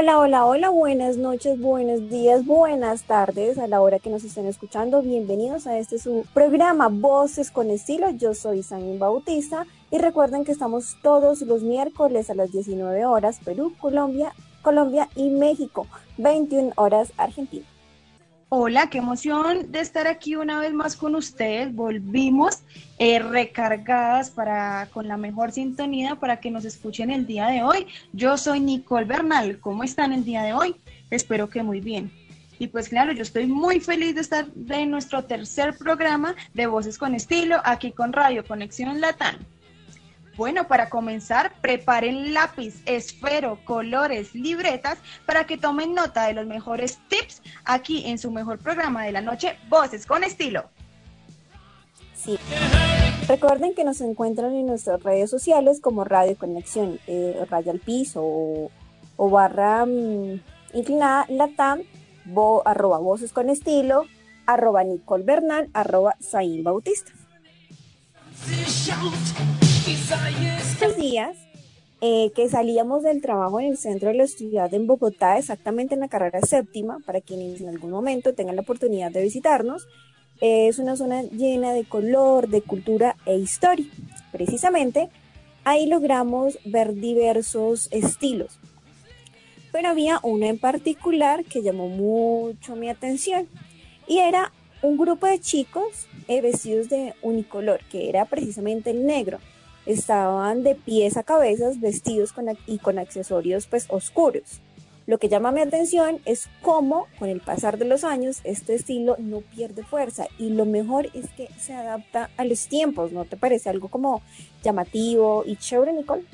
Hola, hola, hola, buenas noches, buenos días, buenas tardes a la hora que nos estén escuchando. Bienvenidos a este su programa Voces con Estilo. Yo soy Samin Bautista y recuerden que estamos todos los miércoles a las 19 horas Perú, Colombia, Colombia y México, 21 horas Argentina. Hola, qué emoción de estar aquí una vez más con ustedes. Volvimos eh, recargadas para con la mejor sintonía para que nos escuchen el día de hoy. Yo soy Nicole Bernal. ¿Cómo están el día de hoy? Espero que muy bien. Y pues claro, yo estoy muy feliz de estar en nuestro tercer programa de Voces con Estilo aquí con Radio Conexión Latán. Bueno, para comenzar, preparen lápiz, esfero, colores, libretas para que tomen nota de los mejores tips aquí en su mejor programa de la noche, Voces con Estilo. Sí. Recuerden que nos encuentran en nuestras redes sociales como Radio Conexión, eh, Raya al Piso o, barra mm, inclinada latam, arroba Voces con Estilo, arroba Nicole Bernal, arroba Zain Bautista. Estos días eh, que salíamos del trabajo en el centro de la ciudad en Bogotá, exactamente en la carrera séptima, para quienes en algún momento tengan la oportunidad de visitarnos, es una zona llena de color, de cultura e historia. Precisamente ahí logramos ver diversos estilos, pero había uno en particular que llamó mucho mi atención y era un grupo de chicos eh, vestidos de unicolor, que era precisamente el negro estaban de pies a cabezas vestidos con, y con accesorios pues oscuros. Lo que llama mi atención es cómo con el pasar de los años este estilo no pierde fuerza y lo mejor es que se adapta a los tiempos, ¿no te parece algo como llamativo y chévere, Nicole?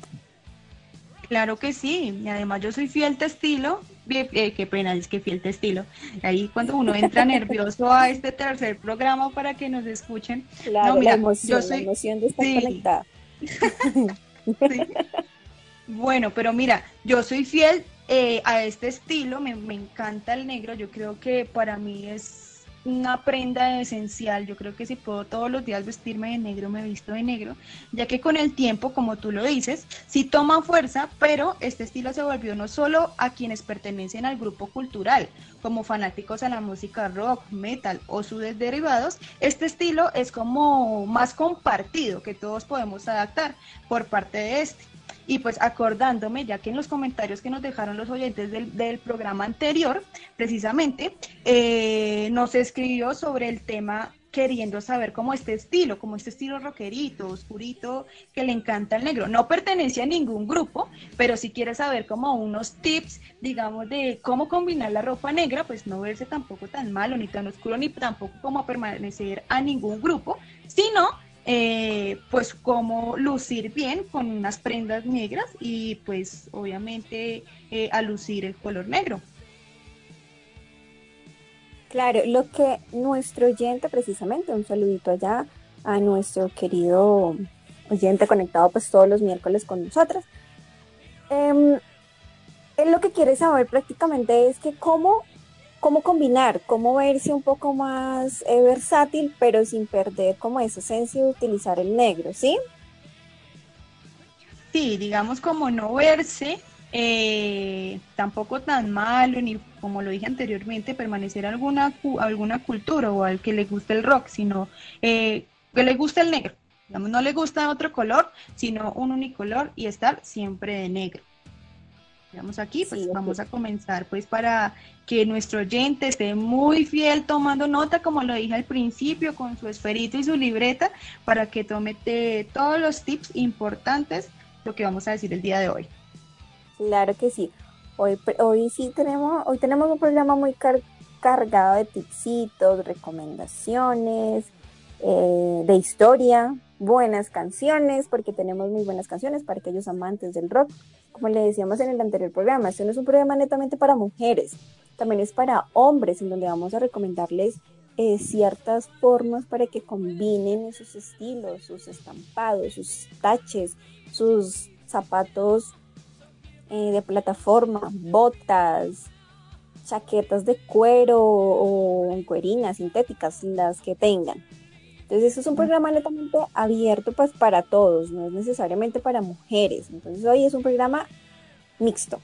Claro que sí, y además yo soy fiel de estilo, eh, qué pena, es que fiel de estilo. Ahí cuando uno entra nervioso a este tercer programa para que nos escuchen. Claro, la emoción, yo soy, la emoción de estar conectada. Bueno, pero mira, yo soy fiel eh, a este estilo, me, me, encanta el negro, yo creo que para mí es una prenda esencial, yo creo que si puedo todos los días vestirme de negro, me visto de negro, ya que con el tiempo, como tú lo dices, sí toma fuerza, pero este estilo se volvió no solo a quienes pertenecen al grupo cultural, como fanáticos a la música rock, metal o sus derivados, este estilo es como más compartido, que todos podemos adaptar por parte de este. Y pues acordándome, ya que en los comentarios que nos dejaron los oyentes del, programa anterior, precisamente, eh, nos escribió sobre el tema queriendo saber cómo este estilo, como este estilo rockerito, oscurito, que le encanta el negro. No pertenece a ningún grupo, pero si quiere saber como unos tips, digamos, de cómo combinar la ropa negra, pues no verse tampoco tan malo, ni tan oscuro, ni tampoco como permanecer a ningún grupo, sino eh, pues cómo lucir bien con unas prendas negras y pues obviamente eh, a lucir el color negro. Claro, lo que nuestro oyente precisamente, un saludito allá a nuestro querido oyente conectado pues todos los miércoles con nosotras. Eh, él lo que quiere saber prácticamente es que cómo cómo combinar, cómo verse un poco más eh, versátil, pero sin perder como esa esencia de utilizar el negro, ¿sí? Sí, digamos como no verse eh, tampoco tan malo, ni como lo dije anteriormente, permanecer alguna, alguna cultura o al que le guste el rock, sino eh, que le guste el negro. Digamos, no le gusta otro color, sino un unicolor y estar siempre de negro. Digamos aquí, pues vamos a comenzar pues para que nuestro oyente esté muy fiel tomando nota, como lo dije al principio, con su esferito y su libreta, para que tome todos los tips importantes, lo que vamos a decir el día de hoy. Claro que sí. Hoy, hoy sí tenemos, hoy tenemos un programa muy cargado de tipsitos, recomendaciones, eh, de historia, buenas canciones, porque tenemos muy buenas canciones para aquellos amantes del rock. Como le decíamos en el anterior programa, este no es un programa netamente para mujeres, también es para hombres, en donde vamos a recomendarles eh, ciertas formas para que combinen sus estilos, sus estampados, sus taches, sus zapatos eh, de plataforma, botas, chaquetas de cuero o cuerinas sintéticas, las que tengan. Entonces, eso es un programa netamente abierto pues, para todos, no es necesariamente para mujeres. Entonces, hoy es un programa mixto.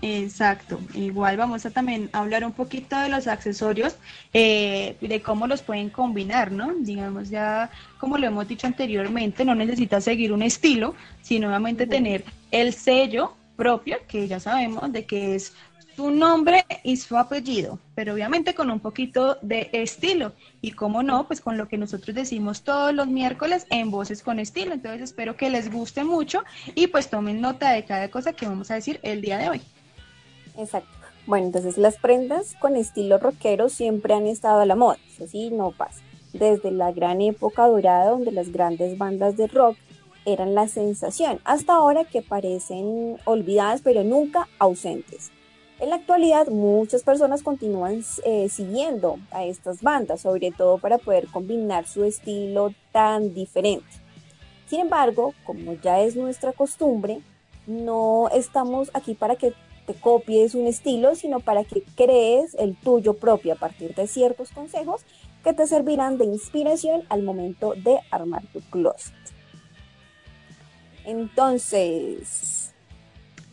Exacto, igual vamos a también hablar un poquito de los accesorios, eh, de cómo los pueden combinar, ¿no? Digamos ya, como lo hemos dicho anteriormente, no necesitas seguir un estilo, sino obviamente tener el sello propio, que ya sabemos de que es su nombre y su apellido, pero obviamente con un poquito de estilo. Y como no, pues con lo que nosotros decimos todos los miércoles en Voces con Estilo. Entonces espero que les guste mucho y pues tomen nota de cada cosa que vamos a decir el día de hoy. Exacto. Bueno, entonces las prendas con estilo rockero siempre han estado a la moda, eso sí, no pasa. Desde la gran época dorada donde las grandes bandas de rock eran la sensación, hasta ahora que parecen olvidadas pero nunca ausentes. En la actualidad muchas personas continúan eh, siguiendo a estas bandas, sobre todo para poder combinar su estilo tan diferente. Sin embargo, como ya es nuestra costumbre, no estamos aquí para que te copies un estilo, sino para que crees el tuyo propio a partir de ciertos consejos que te servirán de inspiración al momento de armar tu closet. Entonces...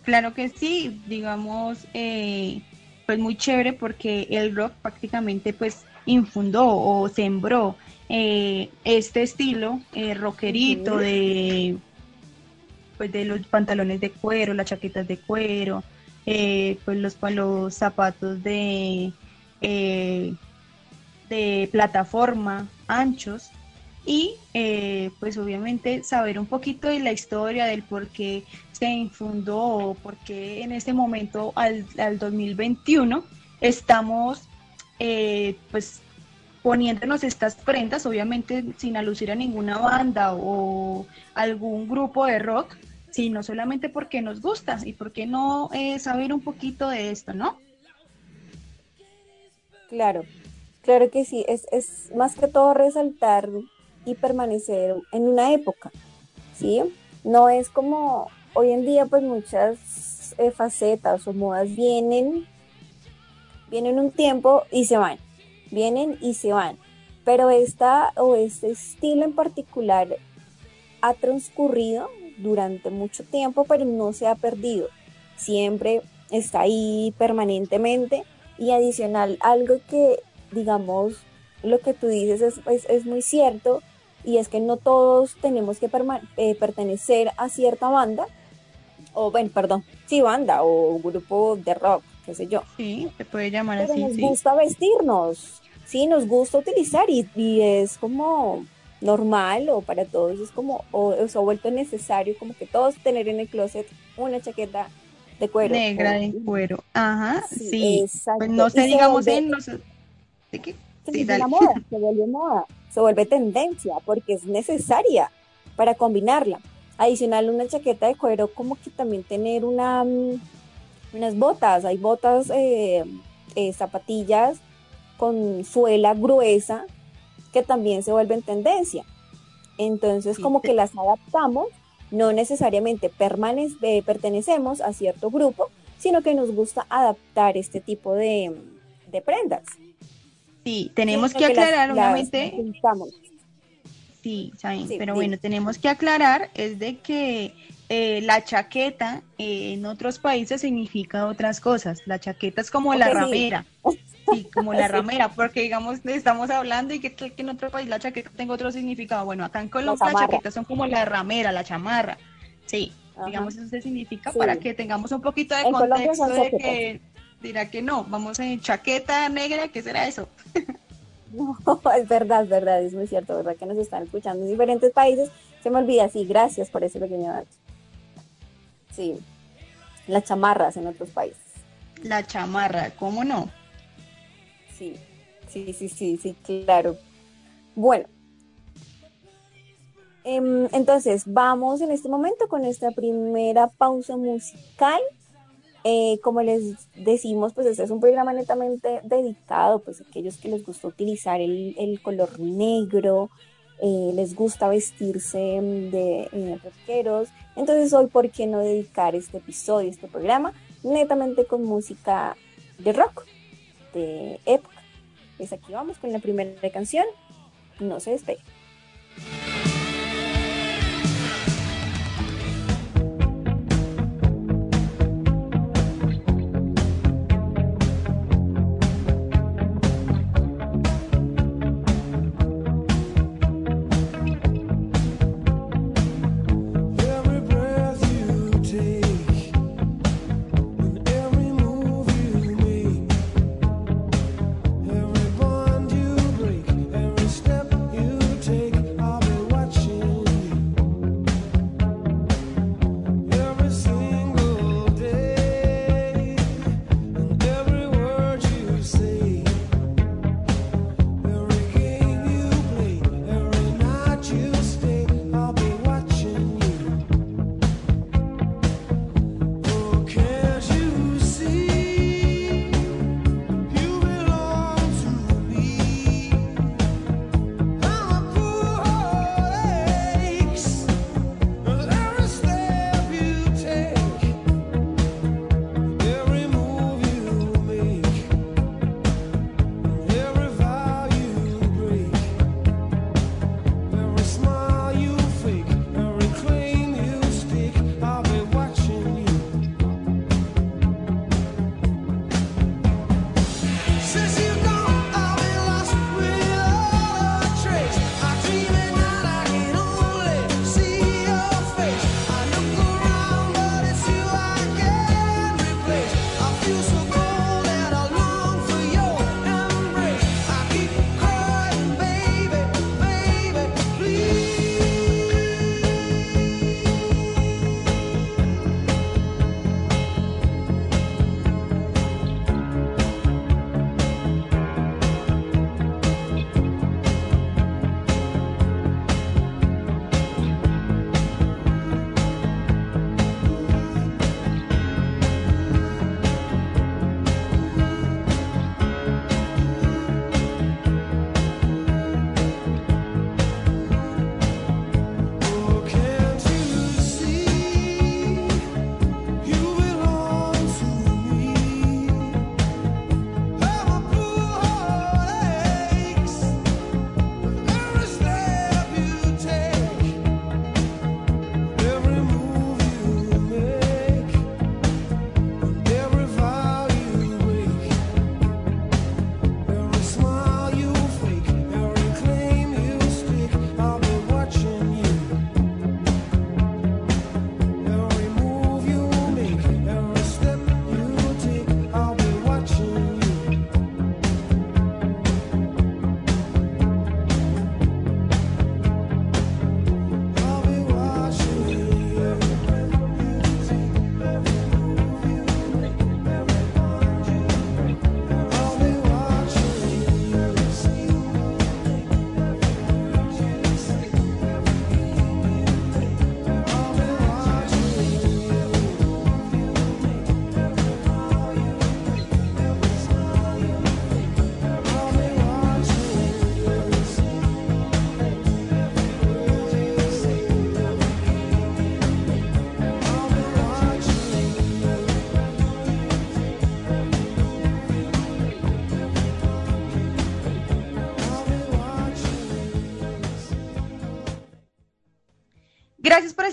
Claro que sí, digamos, eh, pues muy chévere porque el rock prácticamente pues infundó o sembró eh, este estilo eh, rockerito de pues de los pantalones de cuero, las chaquetas de cuero, eh, pues los, los zapatos de, eh, de plataforma anchos y eh, pues obviamente saber un poquito de la historia del por qué se infundó o por qué en este momento al, al 2021 estamos pues poniéndonos estas prendas, obviamente sin alucir a ninguna banda o algún grupo de rock, no solamente porque nos gusta y porque no eh, saber un poquito de esto, ¿no? Claro, claro que sí, es, es más que todo resaltar y permanecer en una época, ¿sí? No es como hoy en día pues muchas eh, facetas o modas vienen, vienen un tiempo y se van, vienen y se van, pero esta o este estilo en particular ha transcurrido durante mucho tiempo, pero no se ha perdido. Siempre está ahí permanentemente y adicional, algo que, digamos, lo que tú dices es, es, muy cierto y es que no todos tenemos que eh, pertenecer a cierta banda, o bueno, perdón, sí, banda o grupo de rock, qué sé yo. Sí, se puede llamar Pero Nos gusta vestirnos, sí, nos gusta utilizar y, y es como normal o para todos es como, o, se ha vuelto necesario como que todos tener en el closet una chaqueta de cuero. Negra de cuero, ajá, sí. Pues no sé, digamos, en... No sé, ¿De qué? Sí, la moda, se vuelve moda, se vuelve tendencia porque es necesaria para combinarla. Adicional, una chaqueta de cuero, como que también tener una, mm, unas botas, hay botas, eh, eh, zapatillas con suela gruesa que también se vuelven tendencia. Entonces, como que las adaptamos, no necesariamente eh, pertenecemos a cierto grupo, sino que nos gusta adaptar este tipo de, prendas. Sí, tenemos que, aclarar, obviamente. sí, pero bueno, tenemos que aclarar es de que eh, la chaqueta eh, en otros países significa otras cosas. La chaqueta es como la ramera. Sí, como la ramera, porque digamos, estamos hablando y que, que, en otro país la chaqueta tenga otro significado. Bueno, acá en Colombia las chaquetas son como la ramera, la chamarra. Sí, digamos, eso se significa para que tengamos un poquito de contexto de que dirá que no, vamos en chaqueta negra, ¿qué será eso? No, es verdad, es verdad, es muy cierto, verdad que nos están escuchando en diferentes países. Se me olvida, sí, gracias por ese pequeño dato. Sí, las chamarras en otros países. La chamarra, ¿cómo no? sí, sí, sí, sí, sí, claro. Bueno, em, entonces vamos en este momento con nuestra primera pausa musical. Eh, como les decimos, pues este es un programa netamente dedicado pues a aquellos que les gusta utilizar el, color negro, eh, les gusta vestirse de eh, rockeros. Entonces hoy, ¿por qué no dedicar este episodio, este programa, netamente con música de rock? de época. Pues aquí vamos con la primera canción. No se despegue.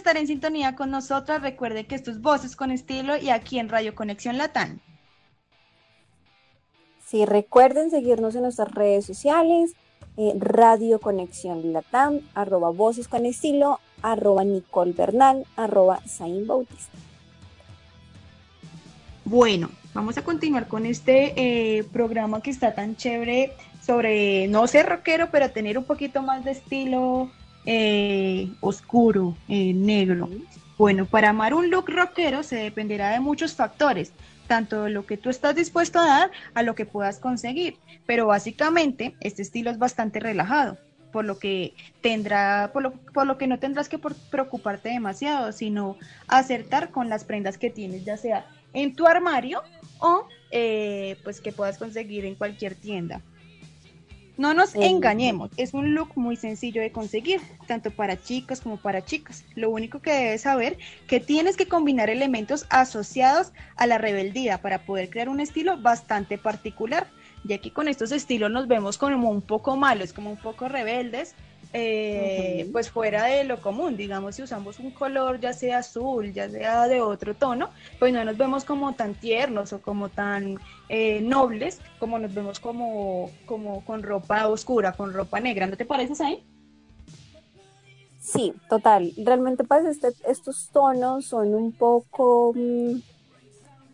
Estar en sintonía con nosotras. Recuerde que esto es Voces con Estilo y aquí en Radio Conexión Latán. Sí, recuerden seguirnos en nuestras redes sociales, eh, Radio Conexión Latam, arroba Voces con Estilo, arroba Nicole Bernal, arroba Zain Bautista. Bueno, vamos a continuar con este eh, programa que está tan chévere sobre no ser rockero, pero tener un poquito más de estilo eh, oscuro, eh, negro. Bueno, para amar un look rockero se dependerá de muchos factores, tanto de lo que tú estás dispuesto a dar a lo que puedas conseguir. Pero básicamente este estilo es bastante relajado, por lo que tendrá, por lo, por lo que no tendrás que preocuparte demasiado, sino acertar con las prendas que tienes, ya sea en tu armario o eh, pues que puedas conseguir en cualquier tienda. No nos engañemos, es un look muy sencillo de conseguir, tanto para chicos como para chicas. Lo único que debes saber que tienes que combinar elementos asociados a la rebeldía para poder crear un estilo bastante particular, ya que con estos estilos nos vemos como un poco malos, como un poco rebeldes, eh, pues fuera de lo común, digamos, si usamos un color ya sea azul, ya sea de otro tono, pues no nos vemos como tan tiernos o como tan eh, nobles como nos vemos como, como con ropa oscura, con ropa negra, ¿no te pareces ahí? Sí, total. Realmente pues este, estos tonos son un poco, mm,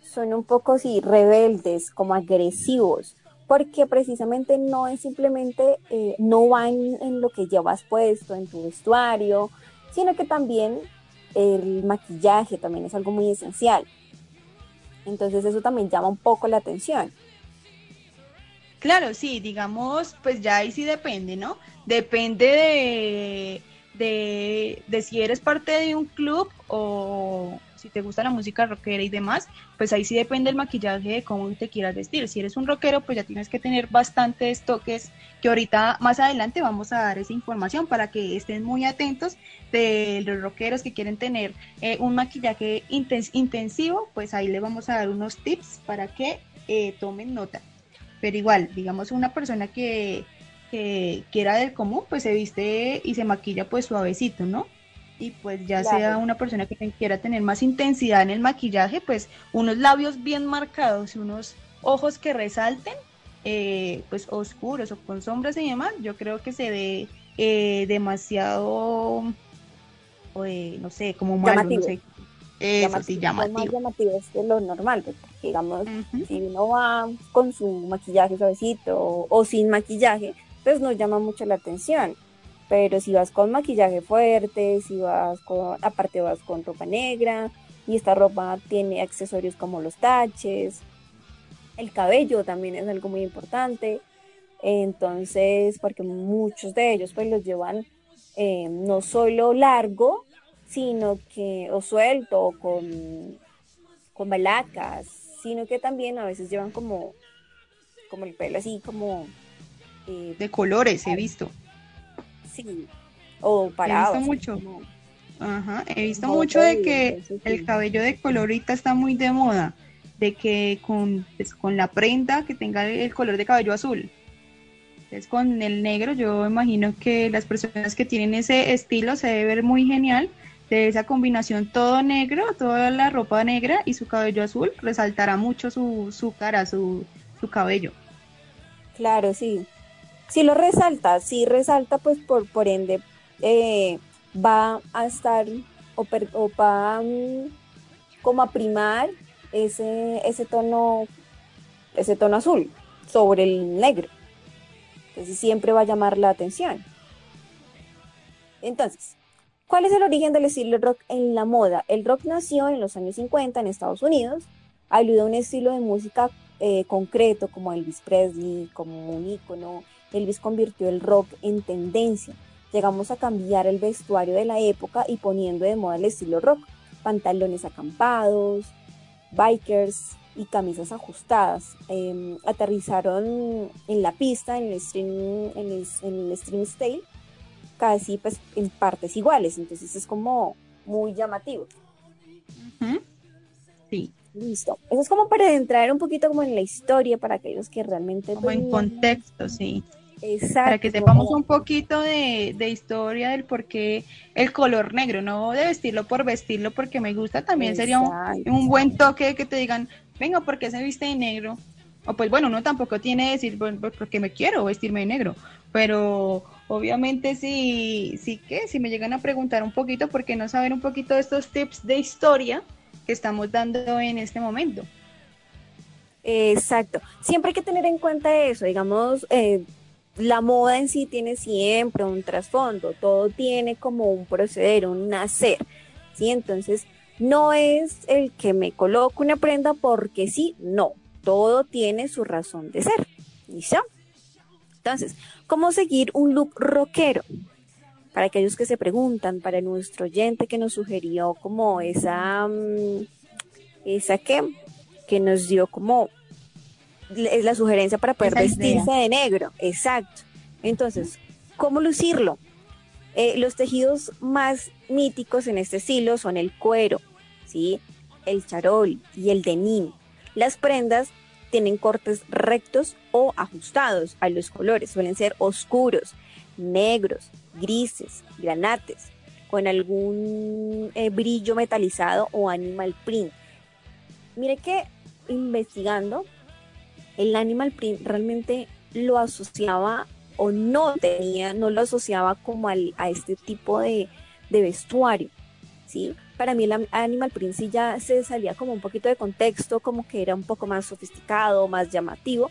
son un poco, sí, rebeldes, como agresivos porque precisamente no es simplemente, eh, no van en lo que llevas puesto, en tu vestuario, sino que también el maquillaje también es algo muy esencial. Entonces eso también llama un poco la atención. Claro, sí, digamos, pues ya ahí sí depende, ¿no? Depende de, de, de si eres parte de un club o, si te gusta la música rockera y demás, pues ahí sí depende el maquillaje de cómo te quieras vestir. Si eres un rockero, pues ya tienes que tener bastantes toques que ahorita más adelante vamos a dar esa información para que estén muy atentos de los rockeros que quieren tener eh, un maquillaje intensivo, pues ahí le vamos a dar unos tips para que eh, tomen nota. Pero igual, digamos, una persona que, que, que era del común, pues se viste y se maquilla pues suavecito, ¿no? Y pues ya sea una persona que quiera tener más intensidad en el maquillaje, pues unos labios bien marcados, unos ojos que resalten, eh, pues oscuros o con sombras y demás, yo creo que se ve eh, demasiado, eh, no sé, como malo, no sé. Eso llamativo. Más llamativo. es de lo normal, porque digamos, si uno va con su maquillaje suavecito o, o sin maquillaje, pues no llama mucho la atención pero si vas con maquillaje fuerte, si vas con, aparte vas con ropa negra y esta ropa tiene accesorios como los taches, el cabello también es algo muy importante, entonces porque muchos de ellos pues los llevan eh, no solo largo, sino que o suelto o con, con balacas, sino que también a veces llevan como, como el pelo así como... Eh, de colores, he visto sí, o parados. He visto mucho. Ajá, he visto mucho de que el cabello de colorita está muy de moda, de que con, pues, con la prenda que tenga el color de cabello azul. Entonces con el negro yo imagino que las personas que tienen ese estilo se debe ver muy genial de esa combinación todo negro, toda la ropa negra y su cabello azul, resaltará mucho su, su cara, su, su cabello. Claro, sí si lo resalta, si resalta, pues por, por ende eh, va a estar o, va mm, como a primar ese, ese tono, ese tono azul sobre el negro. Entonces siempre va a llamar la atención. Entonces, ¿cuál es el origen del estilo rock en la moda? El rock nació en los años 50 en Estados Unidos, ayudó a un estilo de música eh, concreto como Elvis Presley, como un ícono Elvis convirtió el rock en tendencia. Llegamos a cambiar el vestuario de la época y poniendo de moda el estilo rock, pantalones acampados, bikers y camisas ajustadas. Em, aterrizaron en la pista, en el stream, en el, stream style, casi pues en partes iguales, entonces es como muy llamativo. Sí. Listo. Eso es como para entrar un poquito como en la historia para aquellos que realmente... Como en contexto, sí. Exacto. Para que sepamos un poquito de, historia del por qué el color negro, no de vestirlo por vestirlo porque me gusta, también sería un, buen toque que te digan, venga, ¿por qué se viste de negro? O pues bueno, uno tampoco tiene que decir, pues, porque me quiero vestirme de negro, pero obviamente sí, sí que si me llegan a preguntar un poquito, ¿por qué no saber un poquito de estos tips de historia que estamos dando en este momento? Exacto. Siempre hay que tener en cuenta eso, digamos, eh, la moda en sí tiene siempre un trasfondo, todo tiene como un proceder, un nacer, ¿sí? Entonces, no es el que me coloco una prenda porque sí, no, todo tiene su razón de ser, ¿listo? Entonces, ¿cómo seguir un look rockero? Para aquellos que se preguntan, para nuestro oyente que nos sugirió como esa, mm, esa que, que nos dio como es la sugerencia para poder vestirse de negro. Exacto. Entonces, ¿cómo lucirlo? Eh, los tejidos más míticos en este estilo son el cuero, ¿sí? el charol y el denim. Las prendas tienen cortes rectos o ajustados a los colores. Suelen ser oscuros, negros, grises, granates, con algún eh, brillo metalizado o animal print. Mire que investigando el animal print realmente lo asociaba o no tenía, no lo asociaba como al, a este tipo de, vestuario, ¿sí? Para mí el animal print sí ya se salía como un poquito de contexto, como que era un poco más sofisticado, más llamativo,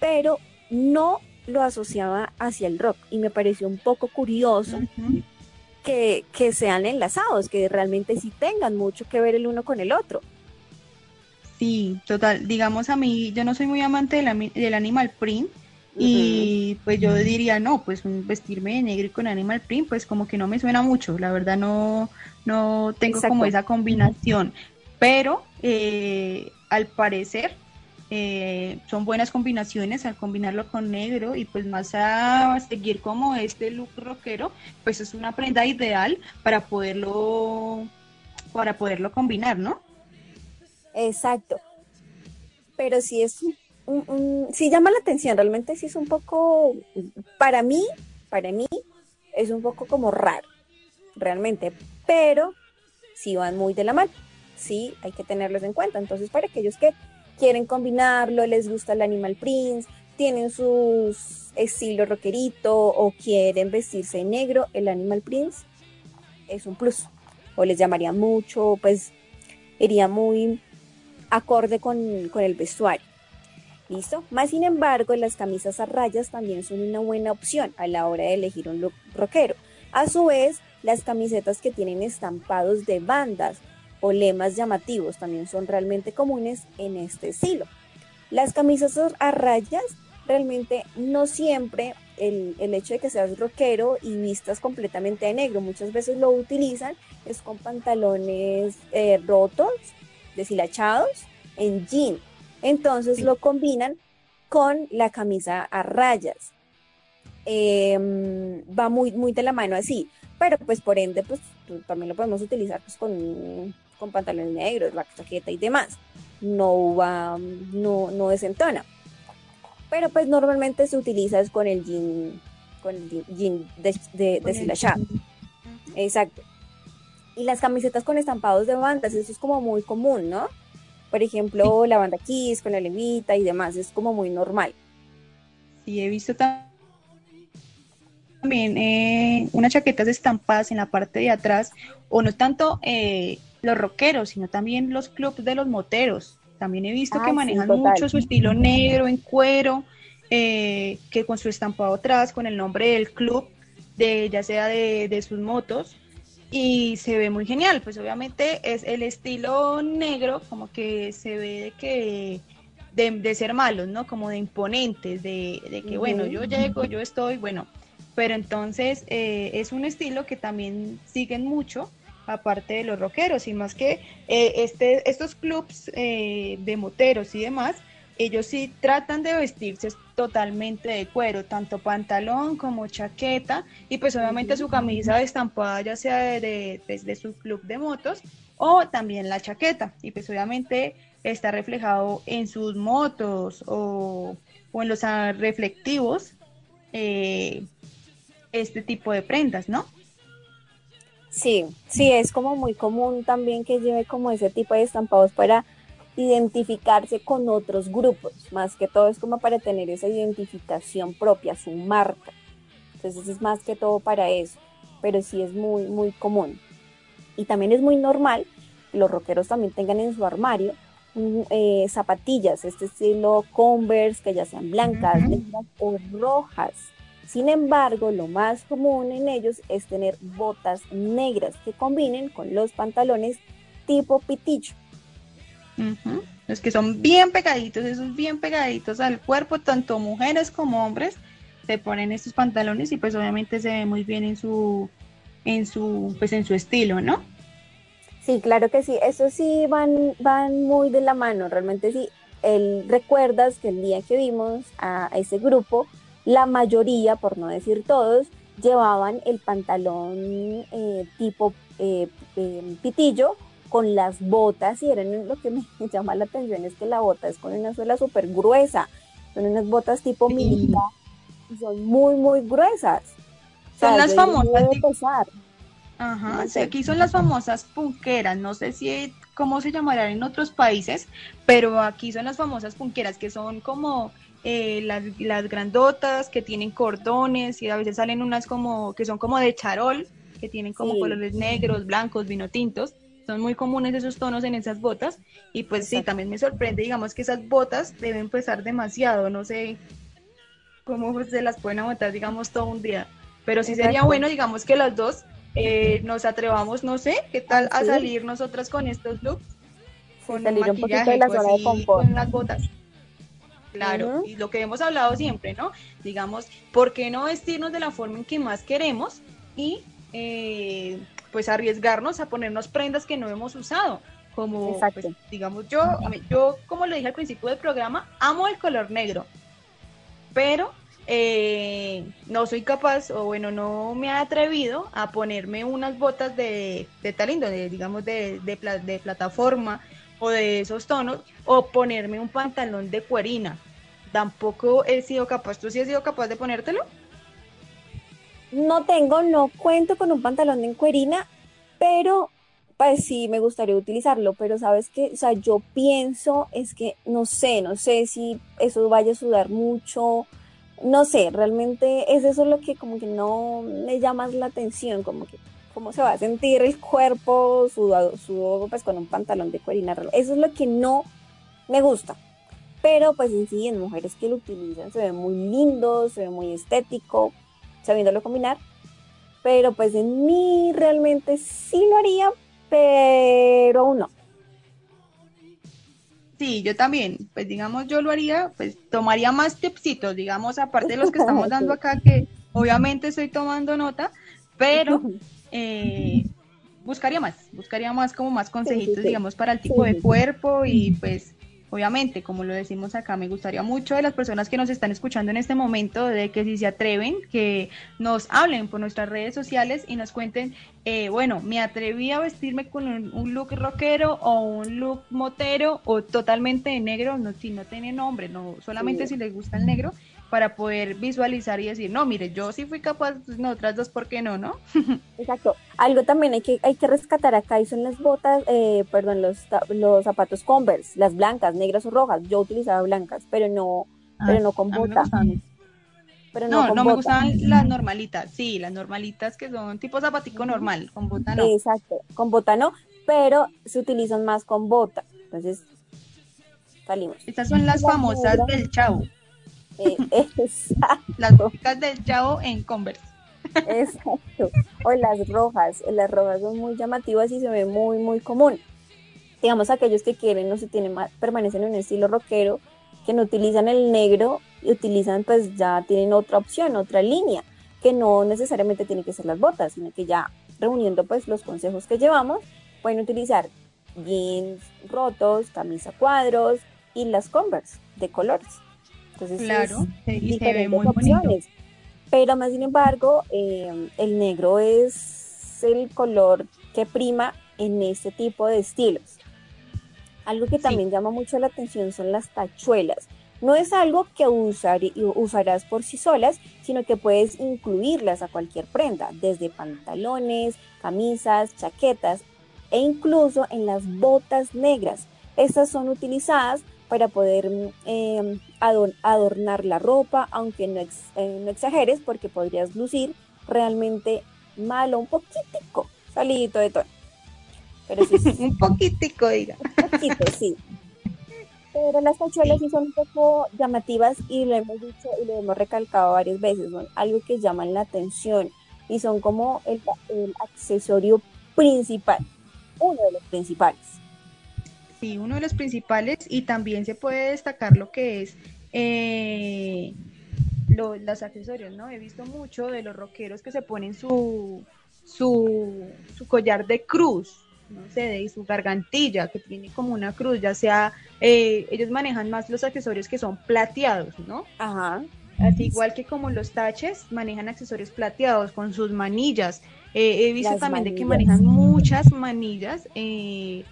pero no lo asociaba hacia el rock y me pareció un poco curioso que, que sean enlazados, que realmente sí tengan mucho que ver el uno con el otro. Sí, total. Digamos a mí, yo no soy muy amante del animal print. Y pues yo diría, no, pues vestirme de negro y con animal print, pues como que no me suena mucho. La verdad no, no tengo como esa combinación. Pero eh, al parecer eh, son buenas combinaciones al combinarlo con negro y pues más a seguir como este look rockero, pues es una prenda ideal para poderlo, para poderlo combinar, ¿no? Exacto. Pero sí es un, sí llama la atención, realmente sí es un poco, para mí, para mí, es un poco como raro, realmente, pero sí van muy de la mano, sí, hay que tenerlos en cuenta. Entonces, para aquellos que quieren combinarlo, les gusta el Animal Prince, tienen sus estilo rockerito o quieren vestirse en negro, el Animal Prince es un plus. O les llamaría mucho, pues iría muy acorde con, el vestuario. ¿Listo? Más sin embargo, las camisas a rayas también son una buena opción a la hora de elegir un look rockero. A su vez, las camisetas que tienen estampados de bandas o lemas llamativos también son realmente comunes en este estilo. Las camisas a rayas realmente no siempre el, hecho de que seas rockero y vistas completamente de negro, muchas veces lo utilizan es con pantalones eh, rotos deshilachados en jean. Entonces lo combinan con la camisa a rayas. Em, va muy, muy de la mano así, pero pues por ende, pues también lo podemos utilizar pues, con, con pantalones negros, la chaqueta y demás. No va, no, no desentona. Pero pues normalmente se utiliza con el jean, con el jean deshilachado. Exacto. Y las camisetas con estampados de bandas, eso es como muy común, ¿no? Por ejemplo, la banda Kiss con la levita y demás, es como muy normal. Sí, he visto también eh, unas chaquetas estampadas en la parte de atrás, o no tanto eh, los rockeros, sino también los clubs de los moteros. También he visto que manejan mucho su estilo negro en cuero, eh, que con su estampado atrás, con el nombre del club, de ya sea de, de sus motos, y se ve muy genial, pues obviamente es el estilo negro, como que se ve de que de, ser malos, ¿no? Como de imponentes, de, que bueno, yo llego, yo estoy, bueno, pero entonces eh, es un estilo que también siguen mucho, aparte de los rockeros, y más que eh, este, estos clubs eh, de moteros y demás, ellos sí tratan de vestirse totalmente de cuero, tanto pantalón como chaqueta y pues obviamente su camisa estampada ya sea de, de, su club de motos o también la chaqueta y pues obviamente está reflejado en sus motos o, en los reflectivos eh, este tipo de prendas, ¿no? Sí, sí, es como muy común también que lleve como ese tipo de estampados para identificarse con otros grupos, más que todo es como para tener esa identificación propia, su marca. Entonces es más que todo para eso, pero sí es muy, muy común. Y también es muy normal que los rockeros también tengan en su armario eh, zapatillas, este estilo Converse, que ya sean blancas, negras o rojas. Sin embargo, lo más común en ellos es tener botas negras que combinen con los pantalones tipo Los que son bien pegaditos, esos bien pegaditos al cuerpo, tanto mujeres como hombres, se ponen estos pantalones y pues obviamente se ve muy bien en su, en su, pues en su estilo, ¿no? Sí, claro que sí, eso sí van, van muy de la mano, realmente sí. El, recuerdas que el día que vimos a, ese grupo, la mayoría, por no decir todos, llevaban el pantalón eh, tipo eh, eh, pitillo con las botas y eran lo que me llama la atención es que la bota es con una suela súper gruesa, son unas botas tipo militar y son muy muy gruesas. Son las famosas. Ajá, aquí son las famosas punqueras, no sé si cómo se llamarán en otros países, pero aquí son las famosas punqueras que son como eh, las, las, grandotas que tienen cordones y a veces salen unas como que son como de charol, que tienen como colores negros, blancos, vino tintos. Son muy comunes esos tonos en esas botas y pues sí, también me sorprende, digamos que esas botas deben pesar demasiado, no sé cómo se las pueden aguantar, digamos, todo un día. Pero sí sería bueno, digamos, que las dos eh, nos atrevamos, no sé, qué tal a salir nosotras con estos looks, con salir maquillaje, un de la zona de confort. con las botas. Claro, y lo que hemos hablado siempre, ¿no? Digamos, ¿por qué no vestirnos de la forma en que más queremos y eh, pues arriesgarnos a ponernos prendas que no hemos usado? Como, pues, digamos, yo, yo, como lo dije al principio del programa, amo el color negro, pero eh, no soy capaz, o bueno, no me he atrevido a ponerme unas botas de, de tal índole, digamos, de, de, plataforma o de esos tonos, o ponerme un pantalón de cuerina. Tampoco he sido capaz. ¿Tú sí has sido capaz de ponértelo? No tengo, no cuento con un pantalón de cuerina, pero pues sí me gustaría utilizarlo, pero sabes que, o sea, yo pienso es que no sé, no sé si eso vaya a sudar mucho, no sé, realmente es eso lo que como que no me llama la atención, como que cómo se va a sentir el cuerpo sudado, sudado pues con un pantalón de cuerina. Eso es lo que no me gusta. Pero pues en sí, en mujeres que lo utilizan se ve muy lindo, se ve muy estético, sabiéndolo combinar. Pero pues en mí realmente sí lo haría, pero aún no. Sí, yo también, pues digamos, yo lo haría, pues tomaría más tipsitos, digamos, aparte de los que estamos dando acá, que obviamente estoy tomando nota, pero eh, buscaría más, buscaría más como más consejitos, digamos, para el tipo de cuerpo y pues obviamente, como lo decimos acá, me gustaría mucho de las personas que nos están escuchando en este momento, de que si se atreven, que nos hablen por nuestras redes sociales y nos cuenten, eh, bueno, me atreví a vestirme con un, look rockero o un look motero o totalmente de negro, no, si no tiene nombre, no solamente si les gusta el negro, para poder visualizar y decir, no, mire, yo sí fui capaz, no, otras dos, ¿por qué no, no? Exacto. Algo también hay que, hay que rescatar acá y son las botas, eh, perdón, los, los zapatos Converse, las blancas, negras o rojas. Yo utilizaba blancas, pero no, ah, pero no con bota. Pero no, no, me gustaban las normalitas, sí, las normalitas que son tipo zapatico normal, con bota no. Exacto, con bota no, pero se utilizan más con bota. Entonces, salimos. Estas son las famosas del chavo. Eh, las bocas del chavo en Converse. Exacto. O las rojas. Las rojas son muy llamativas y se ven muy, muy común. Digamos, aquellos que quieren, no se tienen más, permanecen en un estilo rockero, que no utilizan el negro y utilizan, pues ya tienen otra opción, otra línea, que no necesariamente tiene que ser las botas, sino que ya reuniendo pues los consejos que llevamos, pueden utilizar jeans rotos, camisa cuadros y las Converse de colores. Entonces, claro, y se ve muy opciones. Pero más sin embargo, eh, el negro es el color que prima en este tipo de estilos. Algo que también llama mucho la atención son las tachuelas. No es algo que usar, usarás por sí solas, sino que puedes incluirlas a cualquier prenda, desde pantalones, camisas, chaquetas e incluso en las botas negras. Estas son utilizadas para poder em, adornar la ropa, aunque no, eh, no, exageres porque podrías lucir realmente malo, un poquitico, salidito de tono. Pero sí, un poquitico, diga. Un poquito, sí pero las tachuelas sí son un poco llamativas y lo hemos dicho y lo hemos recalcado varias veces, son algo que llaman la atención y son como el, accesorio principal, uno de los principales. Sí, uno de los principales y también se puede destacar lo que es eh, los accesorios, ¿no? He visto mucho de los rockeros que se ponen su, su, su collar de cruz, no sé, de su gargantilla, que tiene como una cruz, ya sea, eh, ellos manejan más los accesorios que son plateados, ¿no? Ajá. Así igual que como los taches, manejan accesorios plateados con sus manillas. Eh, he visto también de que manejan muchas manillas eh,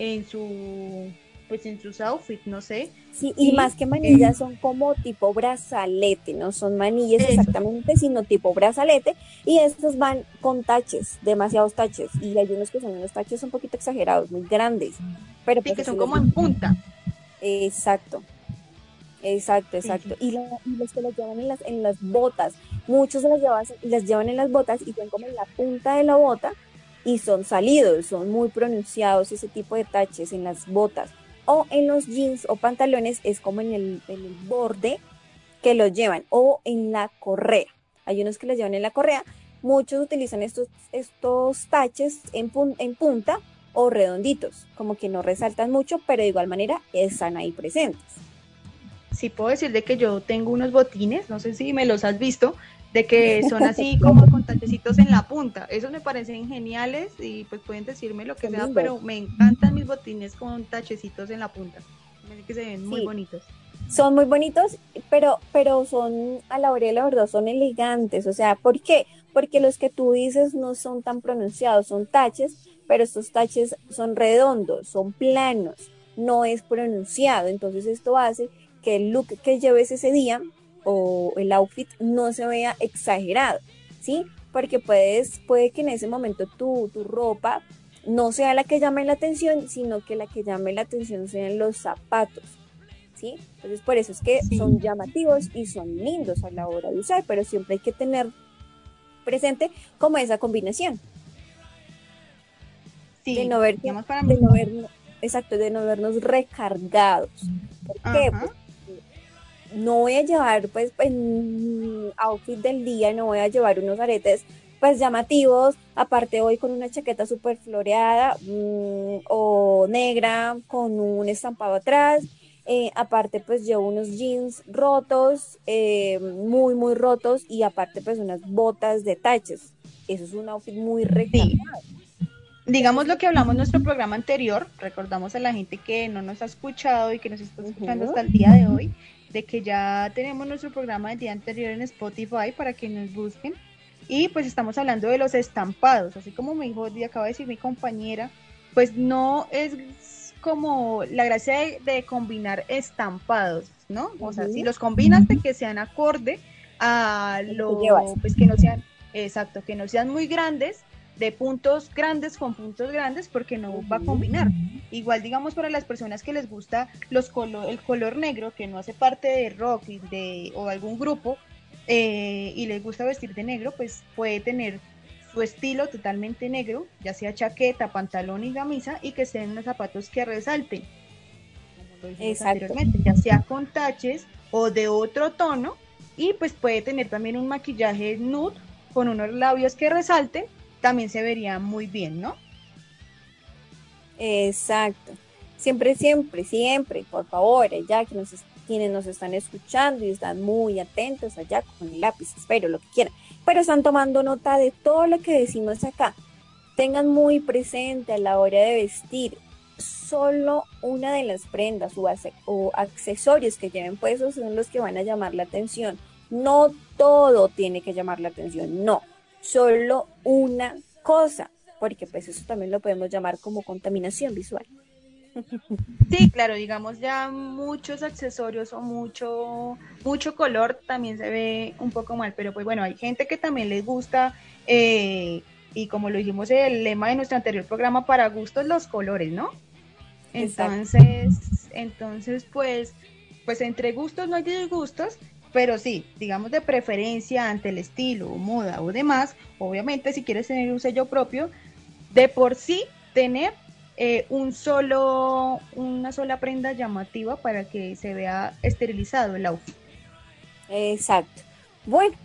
en su pues en sus outfits, no sé. Sí, y, más que manillas son como tipo brazalete, no son manillas exactamente, sino tipo brazalete, y estos van con taches, demasiados taches, y hay unos que son unos taches un poquito exagerados, muy grandes, pero sí, pues que son como en punta. Exacto. Exacto, exacto. Y, los que las llevan en las, en las botas, muchos las, llevan, las llevan en las botas y son como en la punta de la bota y son salidos, son muy pronunciados ese tipo de taches en las botas o en los jeans o pantalones es como en el, borde que lo llevan o en la correa. Hay unos que los llevan en la correa. Muchos utilizan estos, estos taches en, en punta o redonditos, como que no resaltan mucho, pero de igual manera están ahí presentes. Sí puedo decir de que yo tengo unos botines, no sé si me los has visto, de que son así como con tachecitos en la punta. Esos me parecen geniales y pues pueden decirme lo que sea, pero me encantan mis botines con tachecitos en la punta. Me que se ven muy bonitos. Son muy bonitos, pero, pero son, a la hora de la verdad, son elegantes. O sea, ¿por qué? Porque los que tú dices no son tan pronunciados, son taches, pero estos taches son redondos, son planos, no es pronunciado. Entonces esto hace que el look que lleves ese día o el outfit no se vea exagerado, ¿sí? Porque puedes, puede que en ese momento tu, tu ropa no sea la que llame la atención, sino que la que llame la atención sean los zapatos, ¿sí? Entonces por eso es que son llamativos y son lindos a la hora de usar, pero siempre hay que tener presente como esa combinación. Sí, de no, ver, de no vernos, exacto, de no vernos recargados. ¿Por qué? No voy a llevar pues en outfit del día, no voy a llevar unos aretes pues llamativos, aparte voy con una chaqueta súper floreada mm, o negra con un estampado atrás, eh, aparte pues llevo unos jeans rotos, eh, muy muy rotos y aparte pues unas botas de taches, eso es un outfit muy recargado. Digamos lo que hablamos en nuestro programa anterior, recordamos a la gente que no nos ha escuchado y que nos está escuchando hasta el día de hoy, de que ya tenemos nuestro programa del día anterior en Spotify para que nos busquen. Y pues estamos hablando de los estampados, así como me dijo, y acaba de decir mi compañera, pues no es como la gracia de, combinar estampados, ¿no? O sea, si los combinas de que sean acorde a lo, pues que no sean, exacto, que no sean muy grandes, de puntos grandes con puntos grandes porque no va a combinar. Igual digamos para las personas que les gusta los el color negro, que no hace parte de rock de, o algún grupo, eh, y les gusta vestir de negro, pues puede tener su estilo totalmente negro, ya sea chaqueta, pantalón y camisa, y que sean unos zapatos que resalten, como lo anteriormente, ya sea con taches o de otro tono, y pues puede tener también un maquillaje nude con unos labios que resalten también se vería muy bien, ¿no? Exacto. Siempre, siempre, siempre, por favor, ya que nos, quienes nos están escuchando y están muy atentos allá con el lápiz, espero lo que quieran, pero están tomando nota de todo lo que decimos acá. Tengan muy presente a la hora de vestir solo una de las prendas o, o accesorios que lleven puestos son los que van a llamar la atención. No todo tiene que llamar la atención, no solo una cosa, porque pues eso también lo podemos llamar como contaminación visual. Sí, claro, digamos ya muchos accesorios o mucho, mucho color también se ve un poco mal, pero pues bueno, hay gente que también les gusta eh, y como lo dijimos el lema de nuestro anterior programa, para gustos los colores, ¿no? Entonces, entonces pues, pues entre gustos no hay disgustos, pero sí, digamos de preferencia ante el estilo, moda o demás, obviamente si quieres tener un sello propio, de por sí tener eh, un solo, una sola prenda llamativa para que se vea esterilizado el outfit. Exacto. Bueno,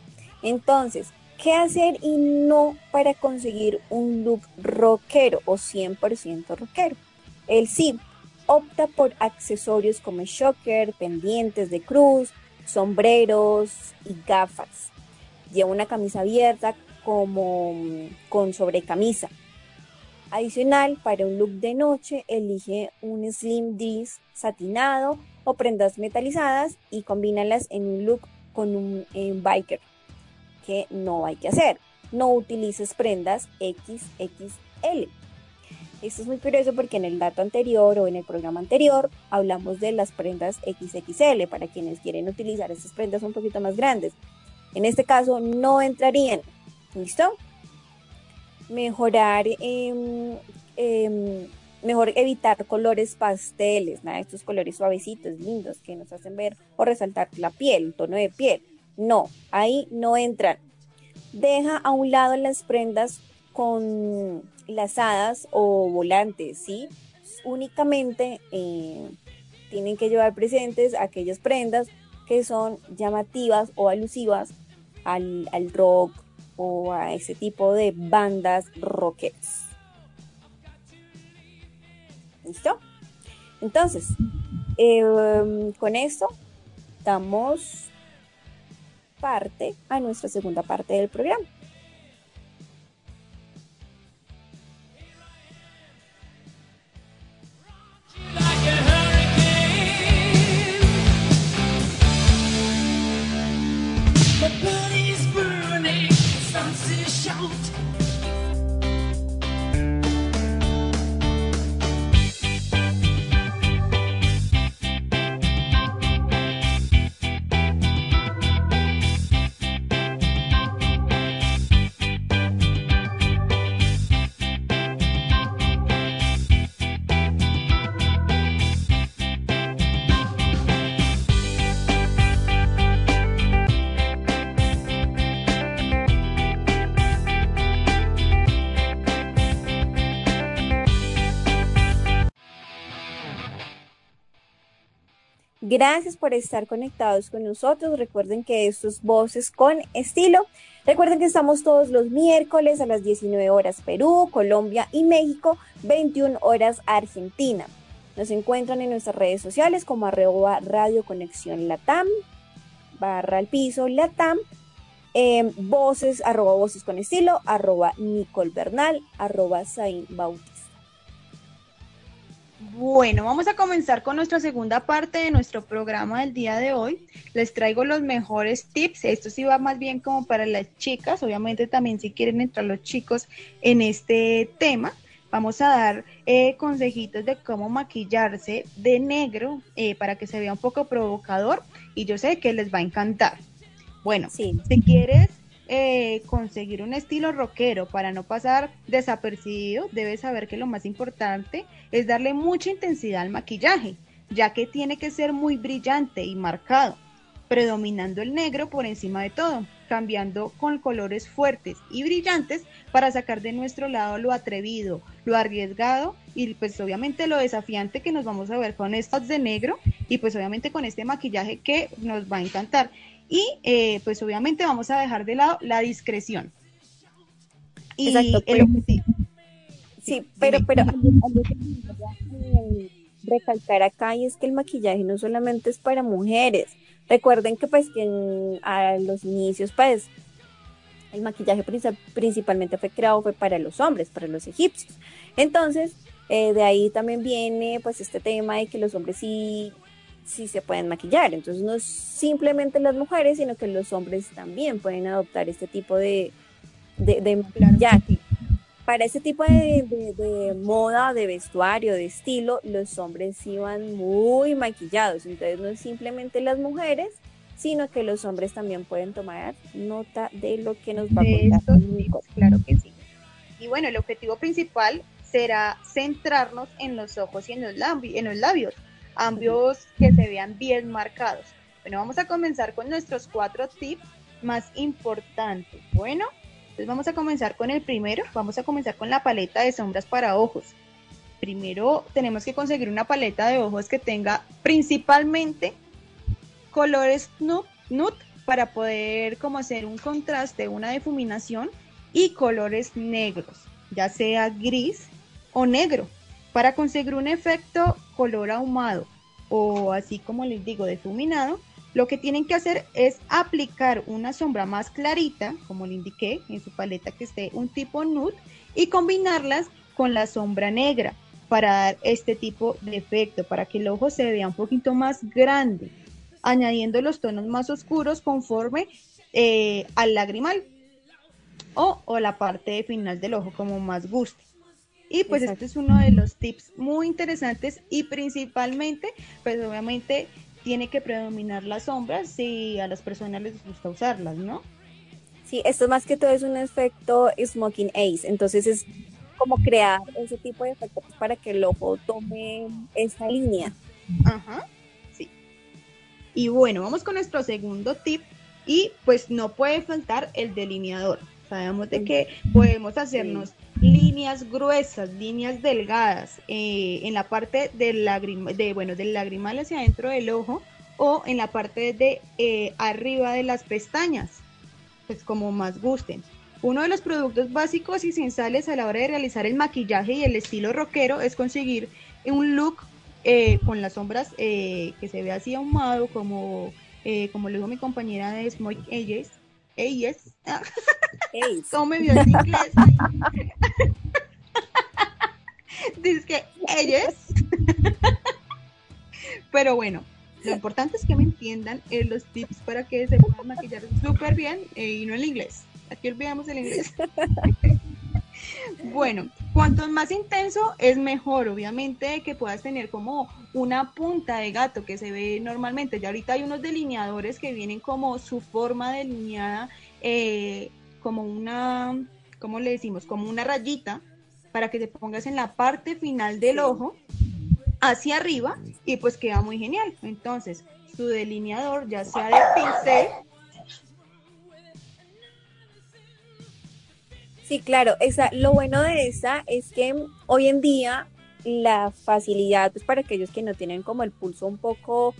entonces, ¿qué hacer y no para conseguir un look rockero o 100% rockero? El sí opta por accesorios como shocker, pendientes de cruz, sombreros y gafas. Lleva una camisa abierta como con sobrecamisa Adicional, para un look de noche, elige un slim dress satinado o prendas metalizadas y combínalas en un look con un biker, que no hay que hacer. No utilices prendas XXL. Esto es muy curioso porque en el dato anterior o en el programa anterior hablamos de las prendas XXL para quienes quieren utilizar estas prendas un poquito más grandes. En este caso no entrarían. ¿Listo? mejorar, em, em, mejor evitar colores pasteles, nada estos colores suavecitos, lindos, que nos hacen ver o resaltar la piel, el tono de piel. No, ahí no entran. Deja a un lado las prendas con lazadas o volantes, ¿sí? Únicamente eh, tienen que llevar presentes aquellas prendas que son llamativas o alusivas al, al rock, o a ese tipo de bandas rockeras. ¿Listo? Entonces, em, con esto damos parte a nuestra segunda parte del programa. the. Gracias por estar conectados con nosotros. Recuerden que estos Voces con Estilo. Recuerden que estamos todos los miércoles a las 19 horas Perú, Colombia y México, 21 horas Argentina. Nos encuentran en nuestras redes sociales como arroba Radio Conexión Latam, barra al piso Latam, eh, voces, arroba voces con estilo, arroba Nicole Bernal, arroba Zain Bautista. Bueno, vamos a comenzar con nuestra segunda parte de nuestro programa del día de hoy. Les traigo los mejores tips. Esto sí va más bien como para las chicas. Obviamente también si quieren entrar los chicos en este tema. Vamos a dar eh, consejitos de cómo maquillarse de negro eh, para que se vea un poco provocador y yo sé que les va a encantar. Bueno, si quieres eh, conseguir un estilo rockero para no pasar desapercibido, debes saber que lo más importante es darle mucha intensidad al maquillaje, ya que tiene que ser muy brillante y marcado, predominando el negro por encima de todo, cambiando con colores fuertes y brillantes para sacar de nuestro lado lo atrevido, lo arriesgado y pues obviamente lo desafiante que nos vamos a ver con estos de negro y pues obviamente con este maquillaje que nos va a encantar. Y eh, pues obviamente vamos a dejar de lado la discreción. Y Exacto, pero, sí, pero, pero recalcar acá y es que el maquillaje no solamente es para mujeres. Recuerden que pues que a los inicios pues el maquillaje principalmente fue creado fue para los hombres, para los egipcios. Entonces, eh, de ahí también viene pues este tema de que los hombres sí sí se pueden maquillar. Entonces no es simplemente las mujeres, sino que los hombres también pueden adoptar este tipo de, de, maquillaje. para ese tipo de, moda, de vestuario, de estilo, los hombres iban muy maquillados. Entonces no es simplemente las mujeres, sino que los hombres también pueden tomar nota de lo que nos va a contar. claro que sí. Y bueno, el objetivo principal será centrarnos en los ojos y en los, en los labios, ambos que se vean bien marcados. Bueno, vamos a comenzar con nuestros cuatro tips más importantes. Bueno, entonces vamos a comenzar con el primero, vamos a comenzar con la paleta de sombras para ojos. Primero tenemos que conseguir una paleta de ojos que tenga principalmente colores nude, para poder como hacer un contraste, una difuminación y colores negros, ya sea gris o negro, para conseguir un efecto color ahumado o así como les digo difuminado lo que tienen que hacer es aplicar una sombra más clarita, como le indiqué, en su paleta que esté un tipo nude, y combinarlas con la sombra negra para dar este tipo de efecto, para que el ojo se vea un poquito más grande, añadiendo los tonos más oscuros conforme eh, al lagrimal o, o, la parte final del ojo como más guste. Y pues este es uno de los tips muy interesantes y principalmente, pues obviamente tiene que predominar las sombras si a las personas les gusta usarlas, ¿no? Sí, esto más que todo es un efecto smoking ace, entonces es como crear ese tipo de efectos para que el ojo tome esa línea. Ajá, sí. Y bueno, vamos con nuestro segundo tip y pues no puede faltar el delineador. Sabemos de que podemos hacernos líneas gruesas, líneas delgadas eh, en la parte del, de, bueno, del lagrimal hacia adentro del ojo o en la parte de eh, arriba de las pestañas, pues como más gusten. Uno de los productos básicos y esenciales a la hora de realizar el maquillaje y el estilo rockero es conseguir un look eh, con las sombras que se ve así ahumado, como, como le dijo mi compañera de Smoke Ages, Ages, ¿Cómo me vio en inglés? Dice que ellos. Pero bueno, lo importante es que me entiendan eh, los tips para que se puedan maquillar súper bien eh, y no el inglés. Aquí olvidamos el inglés. bueno, cuanto más intenso es mejor, obviamente que puedas tener como una punta de gato que se ve normalmente. Ya ahorita hay unos delineadores que vienen como su forma delineada eh, como una, ¿cómo le decimos? Como una rayita para que te pongas en la parte final del ojo hacia arriba y pues queda muy genial. Entonces, su delineador, ya sea de pincel. Sí, claro, esa, lo bueno de esa es que hoy en día la facilidad, pues para aquellos que no tienen como el pulso un poco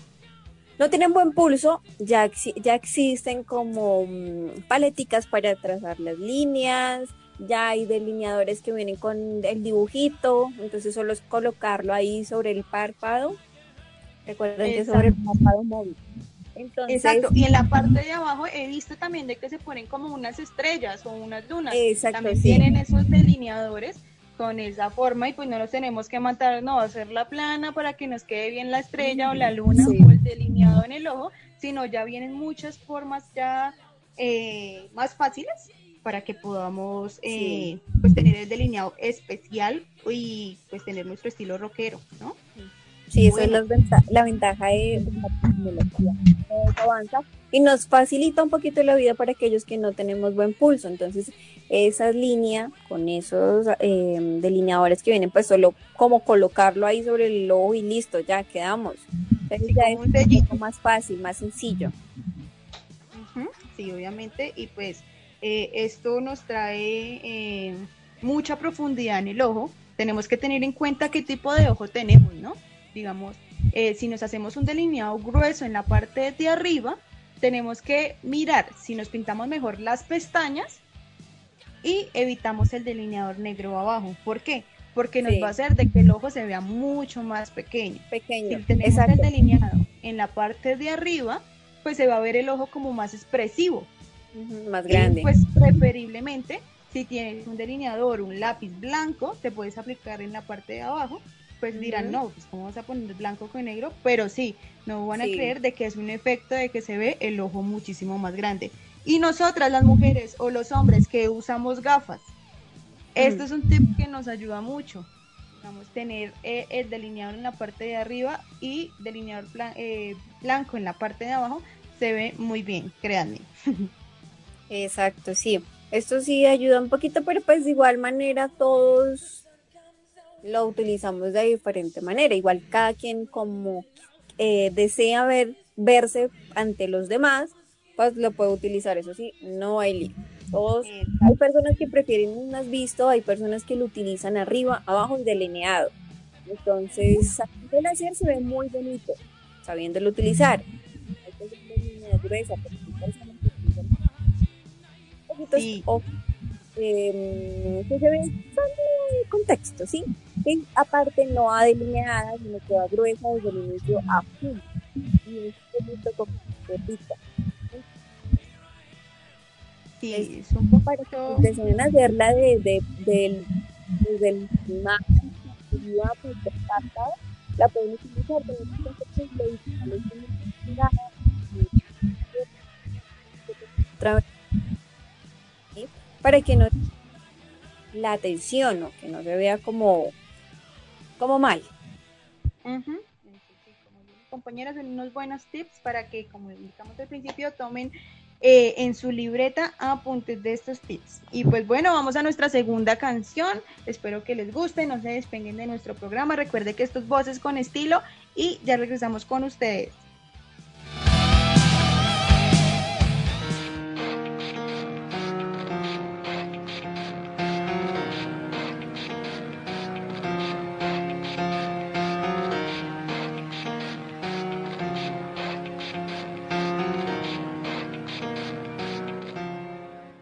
no tienen buen pulso, ya, ya existen como mm, paleticas para trazar las líneas, ya hay delineadores que vienen con el dibujito, entonces solo es colocarlo ahí sobre el párpado. Recuerden que sobre el párpado móvil. Exacto, y en la parte de abajo he visto también de que se ponen como unas estrellas o unas lunas. Exacto, también tienen esos delineadores con esa forma y pues no nos tenemos que matar, no, hacer la plana para que nos quede bien la estrella o la luna o el delineado en el ojo, sino ya vienen muchas formas ya eh, más fáciles para que podamos eh, pues tener el delineado especial y pues tener nuestro estilo rockero, ¿no? Sí, eso es la, ventaja de la tecnología. Avanza y nos facilita un poquito la vida para aquellos que no tenemos buen pulso. Entonces, esa línea con esos eh, delineadores que vienen, pues solo como colocarlo ahí sobre el ojo y listo, ya quedamos. Entonces, ya es un poco más fácil, más sencillo. Sí, obviamente, y pues eh, esto nos trae eh, mucha profundidad en el ojo. Tenemos que tener en cuenta qué tipo de ojo tenemos, ¿no? Digamos, si nos hacemos un delineado grueso en la parte de arriba, tenemos que mirar si nos pintamos mejor las pestañas y evitamos el delineador negro abajo. ¿Por qué? Porque nos va a hacer de que el ojo se vea mucho más pequeño. Pequeño. Si tenemos el delineado en la parte de arriba, pues se va a ver el ojo como más expresivo. más grande. pues preferiblemente, si tienes un delineador, un lápiz blanco, te puedes aplicar en la parte de abajo pues dirán, no, pues cómo vamos a poner blanco con negro, pero sí, no van a creer de que es un efecto de que se ve el ojo muchísimo más grande. Y nosotras, las mujeres o los hombres que usamos gafas, Este es un tip que nos ayuda mucho. Vamos a tener eh, el delineador en la parte de arriba y delineador eh, blanco en la parte de abajo. Se ve muy bien, créanme. Exacto, sí. Esto sí ayuda un poquito, pero pues de igual manera todos lo utilizamos de diferente manera. Igual cada quien como eh, desea ver, verse ante los demás, pues lo puede utilizar. Eso sí, no hay lío. Todos, hay personas que prefieren un has visto, hay personas que lo utilizan arriba, abajo y delineado. Entonces, sabiendo hacer se ve muy bonito, sabiéndolo utilizar. Hay gruesa, hay personas que utilizan poquitos sí. o eh, que se ve en contexto, ¿sí? Que aparte no va delineada, sino que va gruesa desde el inicio a fin. Y es bonito como repita. Sí, es un poco para que empiecen a hacerla de, de, de, desde el pues, la pueden utilizar, vez para que no la atención o que no se vea como, como mal. Compañeras, unos buenos tips para que, como indicamos al principio, tomen eh, en su libreta apuntes de estos tips. Y pues bueno, vamos a nuestra segunda canción. Espero que les guste, no se despeguen de nuestro programa. Recuerde que estos voces con estilo y ya regresamos con ustedes.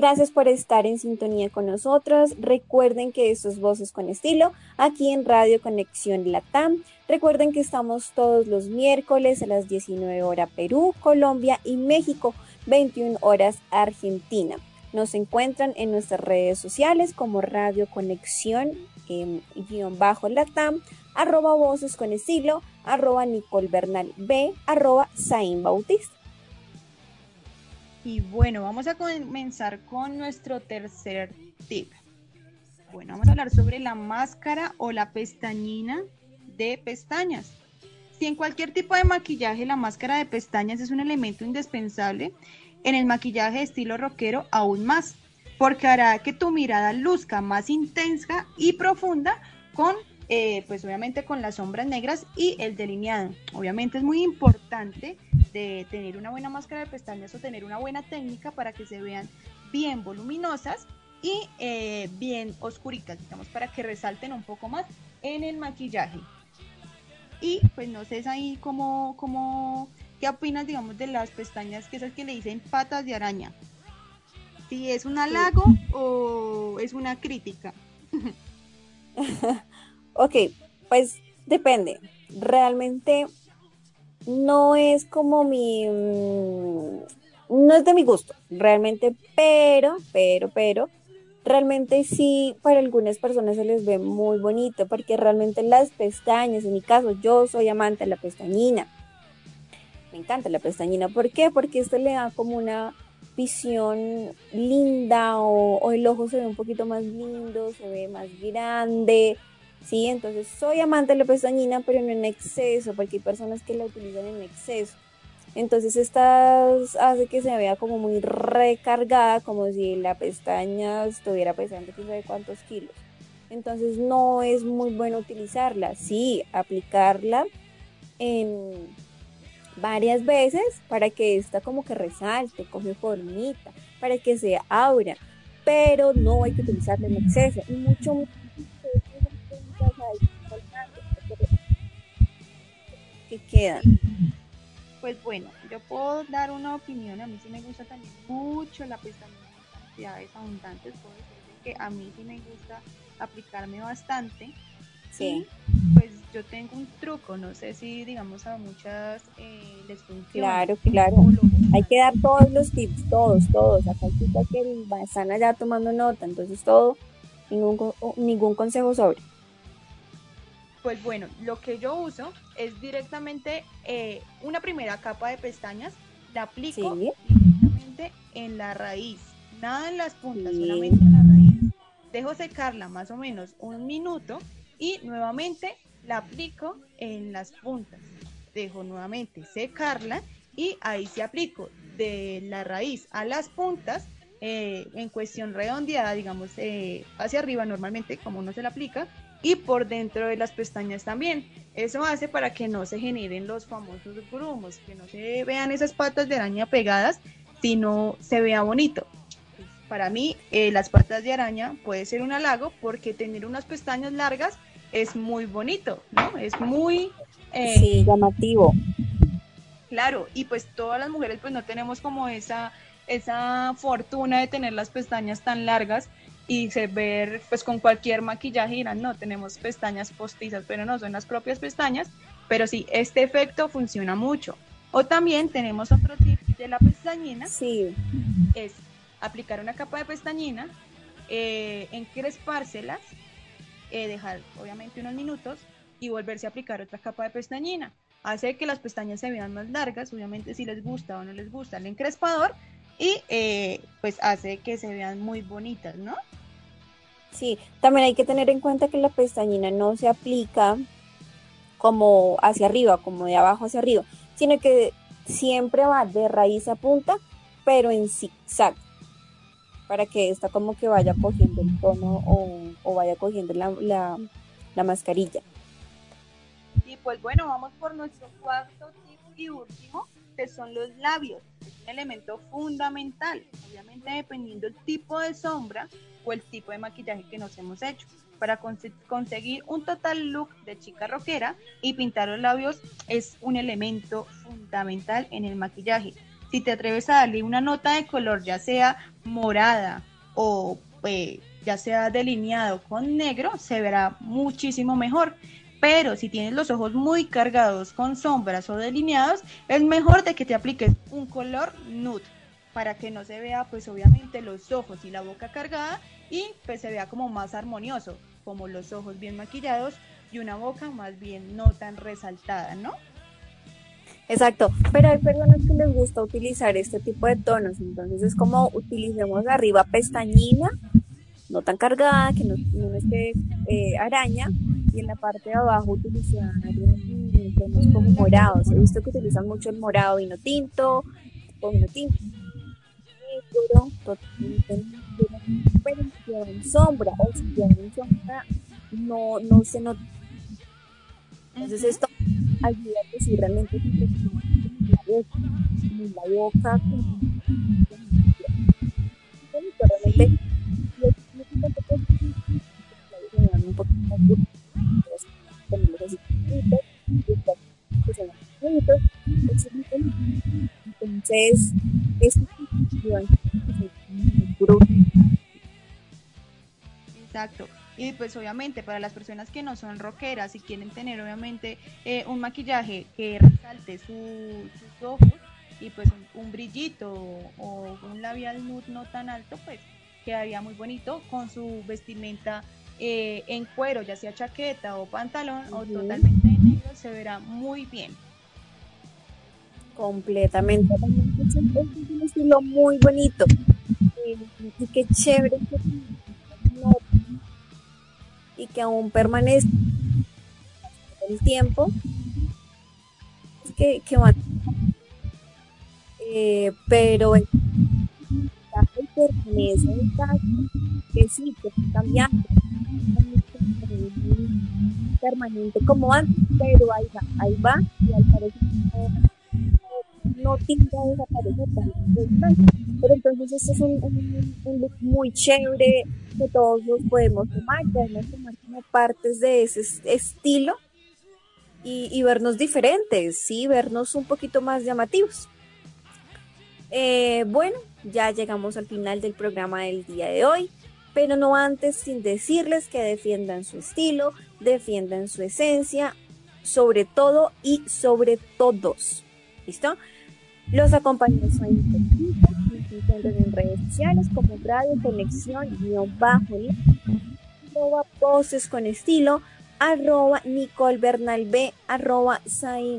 Gracias por estar en sintonía con nosotros. Recuerden que esto es Voces con Estilo, aquí en Radio Conexión Latam. Recuerden que estamos todos los miércoles a las 19 horas Perú, Colombia y México, 21 horas Argentina. Nos encuentran en nuestras redes sociales como Radio Conexión em, guion bajo Latam, arroba Voces con Estilo, arroba Nicole Bernal B, arroba Zain Bautista. Y bueno, vamos a comenzar con nuestro tercer tip. Bueno, vamos a hablar sobre la máscara o la pestañina de pestañas. Si en cualquier tipo de maquillaje la máscara de pestañas es un elemento indispensable, en el maquillaje de estilo rockero aún más, porque hará que tu mirada luzca más intensa y profunda con eh, pues obviamente con las sombras negras y el delineado. Obviamente es muy importante de tener una buena máscara de pestañas o tener una buena técnica para que se vean bien voluminosas y eh, bien oscuritas, digamos, para que resalten un poco más en el maquillaje. Y pues no sé ahí cómo, cómo, qué opinas, digamos, de las pestañas que esas que le dicen patas de araña. Si es un halago o es una crítica. Ok, pues depende. Realmente no es como mi... Mm, no es de mi gusto, realmente, pero, pero, pero, realmente sí, para algunas personas se les ve muy bonito, porque realmente las pestañas, en mi caso, yo soy amante de la pestañina. Me encanta la pestañina. ¿Por qué? Porque esto le da como una visión linda o, o el ojo se ve un poquito más lindo, se ve más grande ¿sí? Entonces soy amante de la pestañina, pero no en exceso, porque hay personas que la utilizan en exceso. Entonces esta hace que se vea como muy recargada, como si la pestaña estuviera pesando quién sabe cuántos kilos. Entonces no es muy bueno utilizarla, sí, aplicarla en varias veces para que esta como que resalte, coge formita, para que se abra, pero no hay que utilizarla en exceso y mucho que quedan. Pues bueno, yo puedo dar una opinión, a mí sí me gusta también mucho la pestaña en cantidades abundantes, puedo decir que a mí sí me gusta aplicarme bastante. Sí. pues yo tengo un truco, no sé si digamos a muchas eh, les funciona. Claro, claro. Hay que dar todos los tips, todos, todos. Acá que están allá tomando nota, entonces todo, ningún, ningún consejo sobre. Pues bueno, lo que yo uso es directamente eh, una primera capa de pestañas, la aplico directamente en la raíz, nada en las puntas, solamente en la raíz. Dejo secarla más o menos un minuto y nuevamente la aplico en las puntas. Dejo nuevamente secarla y ahí se aplico de la raíz a las puntas eh, en cuestión redondeada, digamos, eh, hacia arriba normalmente, como no se la aplica, y por dentro de las pestañas también. Eso hace para que no se generen los famosos grumos, que no se vean esas patas de araña pegadas, sino se vea bonito. Para mí, eh, las patas de araña puede ser un halago porque tener unas pestañas largas es muy bonito, ¿no? Es muy... Eh, llamativo. Claro, y pues todas las mujeres pues no tenemos como esa, esa fortuna de tener las pestañas tan largas y se ver pues con cualquier maquillaje dirán, no, tenemos pestañas postizas, pero no, son las propias pestañas, pero sí, este efecto funciona mucho. O también tenemos otro tip de la pestañina, sí. es aplicar una capa de pestañina, eh, encrespárselas, eh, dejar obviamente unos minutos y volverse a aplicar otra capa de pestañina. Hace que las pestañas se vean más largas, obviamente si les gusta o no les gusta el encrespador, y eh, pues hace que se vean muy bonitas, ¿no? Sí, también hay que tener en cuenta que la pestañina no se aplica como hacia arriba, como de abajo hacia arriba, sino que siempre va de raíz a punta, pero en zigzag, para que esta como que vaya cogiendo el tono o, vaya cogiendo la, la, la, mascarilla. Y pues bueno, vamos por nuestro cuarto tip y último, que son los labios. Un elemento fundamental, obviamente dependiendo del tipo de sombra o el tipo de maquillaje que nos hemos hecho para conseguir un total look de chica rockera y pintar los labios es un elemento fundamental en el maquillaje. si te atreves a darle una nota de color, ya sea morada o eh, ya sea delineado con negro, se verá muchísimo mejor. Pero si tienes los ojos muy cargados con sombras o delineados, es mejor de que te apliques un color nude para que no se vea pues obviamente los ojos y la boca cargada y pues se vea como más armonioso, como los ojos bien maquillados y una boca más bien no tan resaltada, ¿no? Exacto, pero hay personas que les gusta utilizar este tipo de tonos, entonces es como utilicemos arriba pestañina, no tan cargada, que no, no esté eh, araña, y en la parte de abajo utilizar tonos morados. He visto que utilizan mucho el morado vino tinto, o vino tinto, sombra, o si en sombra, no, no se nota. Entonces esto ayuda a si realmente la boca, la boca, realmente un entonces es Exacto. Y pues obviamente para las personas que no son rockeras y quieren tener obviamente eh, un maquillaje que resalte sus ojos y pues un, brillito o un labial nude no tan alto, pues quedaría muy bonito con su vestimenta eh, en cuero, ya sea chaqueta o pantalón o totalmente en negro, se verá muy bien. Completamente. Es un estilo muy bonito. Eh, y qué chévere que y que aún permanece el tiempo que, que van eh, pero el permanece que sí, que está cambiando permanente como antes, pero ahí va, ahí va y al parecer no, no tiende a desaparecer pero entonces este es un, look muy chévere que todos los podemos tomar, podemos tomar como partes de ese estilo y, y vernos diferentes, sí, vernos un poquito más llamativos. Eh, bueno, ya llegamos al final del programa del día de hoy, pero no antes sin decirles que defiendan su estilo, defiendan su esencia, sobre todo y sobre todos. ¿Listo? Los acompañamos en en redes sociales como Radio Conexión, guion bajo, arroba poses con estilo, arroba Nicole Bernal B, arroba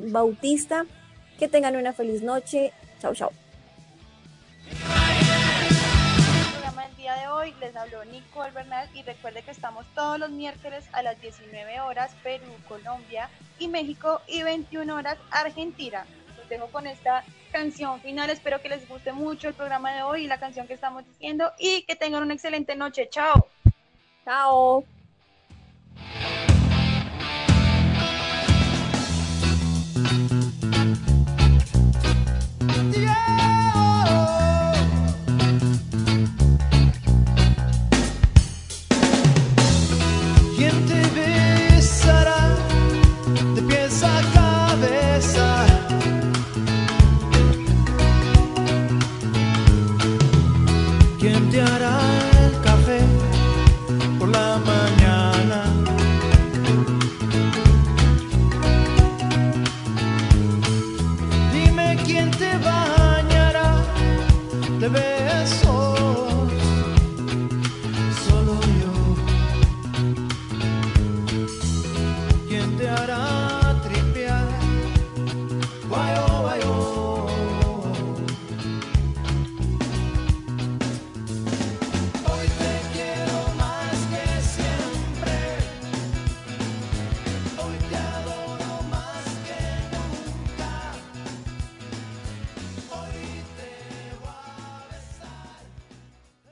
Bautista. Que tengan una feliz noche. Chao, chao. De hoy les habló Nicole Bernal y recuerde que estamos todos los miércoles a las 19 horas Perú, Colombia y México y 21 horas Argentina. Dejo con esta canción final. Espero que les guste mucho el programa de hoy y la canción que estamos diciendo y que tengan una excelente noche. Chao. Chao.